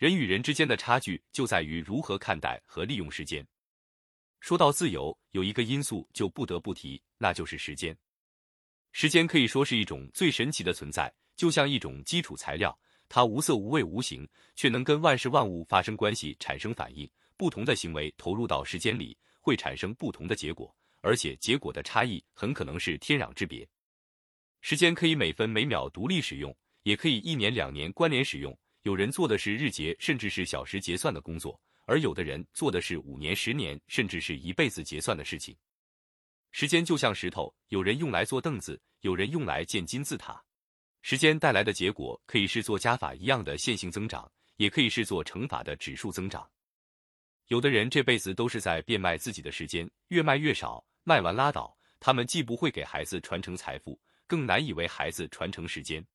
人与人之间的差距就在于如何看待和利用时间。说到自由，有一个因素就不得不提，那就是时间。时间可以说是一种最神奇的存在，就像一种基础材料，它无色无味无形，却能跟万事万物发生关系、产生反应。不同的行为投入到时间里，会产生不同的结果，而且结果的差异很可能是天壤之别。时间可以每分每秒独立使用，也可以一年两年关联使用。有人做的是日结，甚至是小时结算的工作。而有的人做的是五年、十年，甚至是一辈子结算的事情。时间就像石头，有人用来做凳子，有人用来建金字塔。时间带来的结果可以是做加法一样的线性增长，也可以是做乘法的指数增长。有的人这辈子都是在变卖自己的时间，越卖越少，卖完拉倒。他们既不会给孩子传承财富，更难以为孩子传承时间。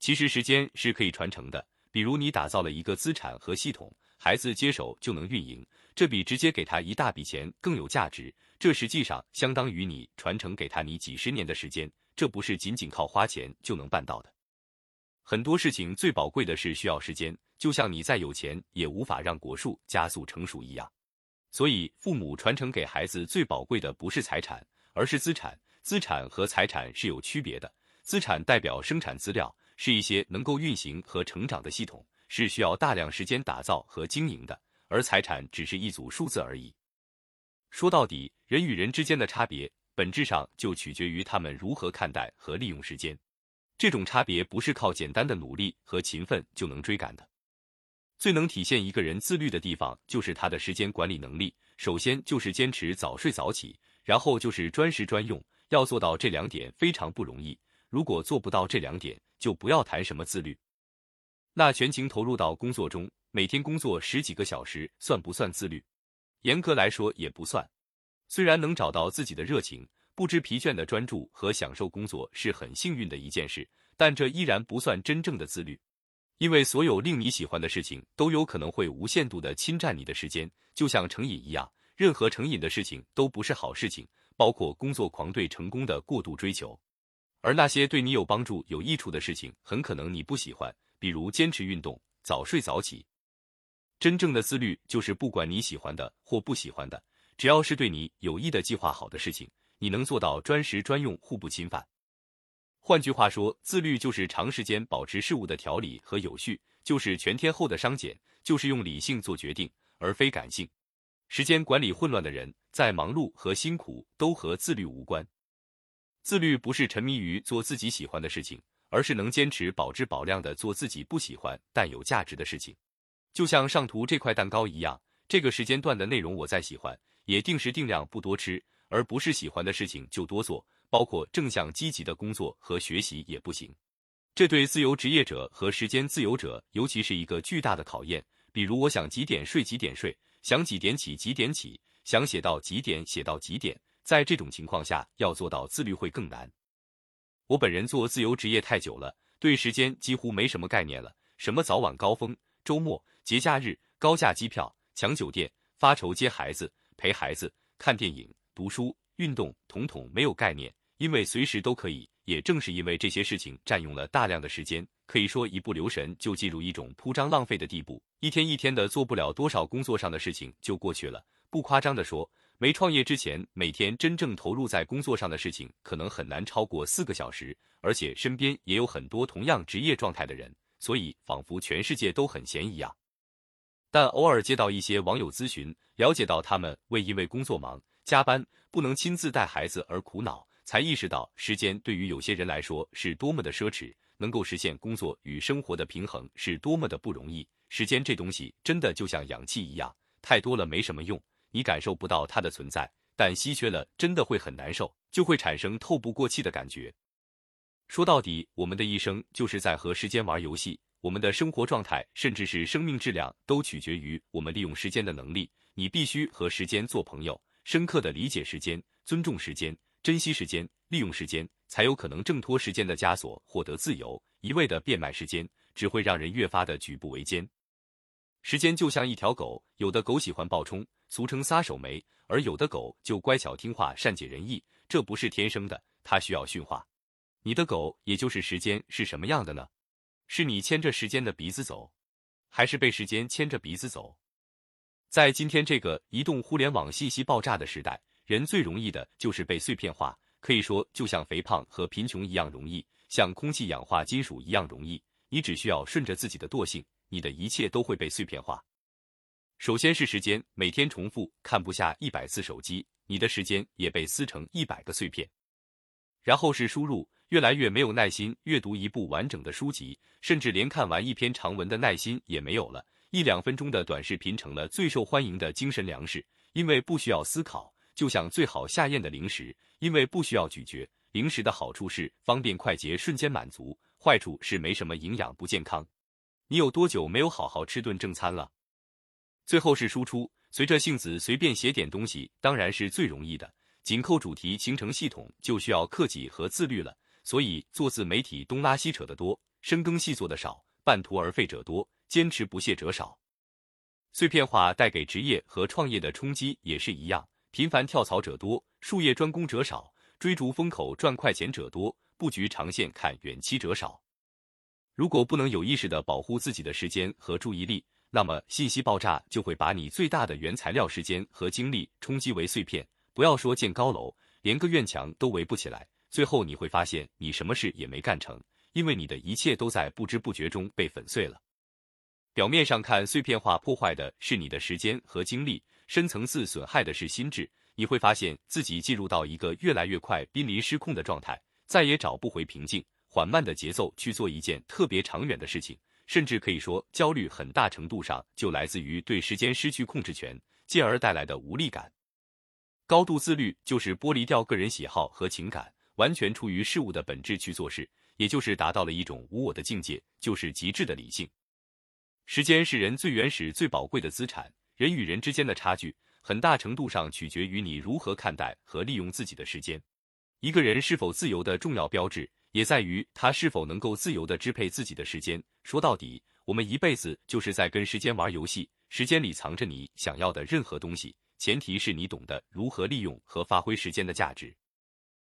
其实时间是可以传承的，比如你打造了一个资产和系统。孩子接手就能运营，这比直接给他一大笔钱更有价值。这实际上相当于你传承给他你几十年的时间，这不是仅仅靠花钱就能办到的。很多事情最宝贵的是需要时间，就像你再有钱也无法让果树加速成熟一样。所以，父母传承给孩子最宝贵的不是财产，而是资产。资产和财产是有区别的，资产代表生产资料，是一些能够运行和成长的系统。是需要大量时间打造和经营的，而财产只是一组数字而已。说到底，人与人之间的差别，本质上就取决于他们如何看待和利用时间。这种差别不是靠简单的努力和勤奋就能追赶的。最能体现一个人自律的地方，就是他的时间管理能力。首先就是坚持早睡早起，然后就是专时专用。要做到这两点非常不容易。如果做不到这两点，就不要谈什么自律。那全情投入到工作中，每天工作十几个小时，算不算自律？严格来说也不算。虽然能找到自己的热情，不知疲倦的专注和享受工作是很幸运的一件事，但这依然不算真正的自律。因为所有令你喜欢的事情都有可能会无限度的侵占你的时间，就像成瘾一样，任何成瘾的事情都不是好事情，包括工作狂对成功的过度追求。而那些对你有帮助、有益处的事情，很可能你不喜欢。比如坚持运动、早睡早起。真正的自律就是不管你喜欢的或不喜欢的，只要是对你有益的、计划好的事情，你能做到专时专用、互不侵犯。换句话说，自律就是长时间保持事物的条理和有序，就是全天候的商检，就是用理性做决定，而非感性。时间管理混乱的人，在忙碌和辛苦都和自律无关。自律不是沉迷于做自己喜欢的事情。而是能坚持保质保量的做自己不喜欢但有价值的事情，就像上图这块蛋糕一样，这个时间段的内容我再喜欢，也定时定量不多吃，而不是喜欢的事情就多做，包括正向积极的工作和学习也不行。这对自由职业者和时间自由者尤其是一个巨大的考验。比如，我想几点睡几点睡，想几点起几点起，想写到几点写到几点，在这种情况下要做到自律会更难。我本人做自由职业太久了，对时间几乎没什么概念了。什么早晚高峰、周末、节假日、高价机票、抢酒店、发愁接孩子、陪孩子、看电影、读书、运动，统统没有概念。因为随时都可以。也正是因为这些事情占用了大量的时间，可以说一不留神就进入一种铺张浪费的地步，一天一天的做不了多少工作上的事情就过去了。不夸张的说。没创业之前，每天真正投入在工作上的事情可能很难超过四个小时，而且身边也有很多同样职业状态的人，所以仿佛全世界都很闲一样。但偶尔接到一些网友咨询，了解到他们为因为工作忙、加班不能亲自带孩子而苦恼，才意识到时间对于有些人来说是多么的奢侈，能够实现工作与生活的平衡是多么的不容易。时间这东西真的就像氧气一样，太多了没什么用。你感受不到它的存在，但稀缺了真的会很难受，就会产生透不过气的感觉。说到底，我们的一生就是在和时间玩游戏，我们的生活状态甚至是生命质量都取决于我们利用时间的能力。你必须和时间做朋友，深刻的理解时间，尊重时间，珍惜时间，利用时间，才有可能挣脱时间的枷锁，获得自由。一味的变卖时间，只会让人越发的举步维艰。时间就像一条狗，有的狗喜欢暴冲。俗称撒手没，而有的狗就乖巧听话、善解人意，这不是天生的，它需要驯化。你的狗，也就是时间，是什么样的呢？是你牵着时间的鼻子走，还是被时间牵着鼻子走？在今天这个移动互联网信息爆炸的时代，人最容易的就是被碎片化，可以说就像肥胖和贫穷一样容易，像空气氧化金属一样容易。你只需要顺着自己的惰性，你的一切都会被碎片化。首先是时间，每天重复看不下一百次手机，你的时间也被撕成一百个碎片。然后是输入，越来越没有耐心阅读一部完整的书籍，甚至连看完一篇长文的耐心也没有了。一两分钟的短视频成了最受欢迎的精神粮食，因为不需要思考，就像最好下咽的零食，因为不需要咀嚼。零食的好处是方便快捷，瞬间满足；坏处是没什么营养，不健康。你有多久没有好好吃顿正餐了？最后是输出，随着性子随便写点东西，当然是最容易的。紧扣主题形成系统，就需要克己和自律了。所以做自媒体东拉西扯的多，深耕细作的少，半途而废者多，坚持不懈者少。碎片化带给职业和创业的冲击也是一样，频繁跳槽者多，术业专攻者少，追逐风口赚快钱者多，布局长线看远期者少。如果不能有意识的保护自己的时间和注意力，那么信息爆炸就会把你最大的原材料时间和精力冲击为碎片。不要说建高楼，连个院墙都围不起来。最后你会发现，你什么事也没干成，因为你的一切都在不知不觉中被粉碎了。表面上看，碎片化破坏的是你的时间和精力，深层次损害的是心智。你会发现自己进入到一个越来越快、濒临失控的状态，再也找不回平静、缓慢的节奏去做一件特别长远的事情。甚至可以说，焦虑很大程度上就来自于对时间失去控制权，进而带来的无力感。高度自律就是剥离掉个人喜好和情感，完全出于事物的本质去做事，也就是达到了一种无我的境界，就是极致的理性。时间是人最原始、最宝贵的资产，人与人之间的差距，很大程度上取决于你如何看待和利用自己的时间。一个人是否自由的重要标志，也在于他是否能够自由的支配自己的时间。说到底，我们一辈子就是在跟时间玩游戏，时间里藏着你想要的任何东西。前提是你懂得如何利用和发挥时间的价值。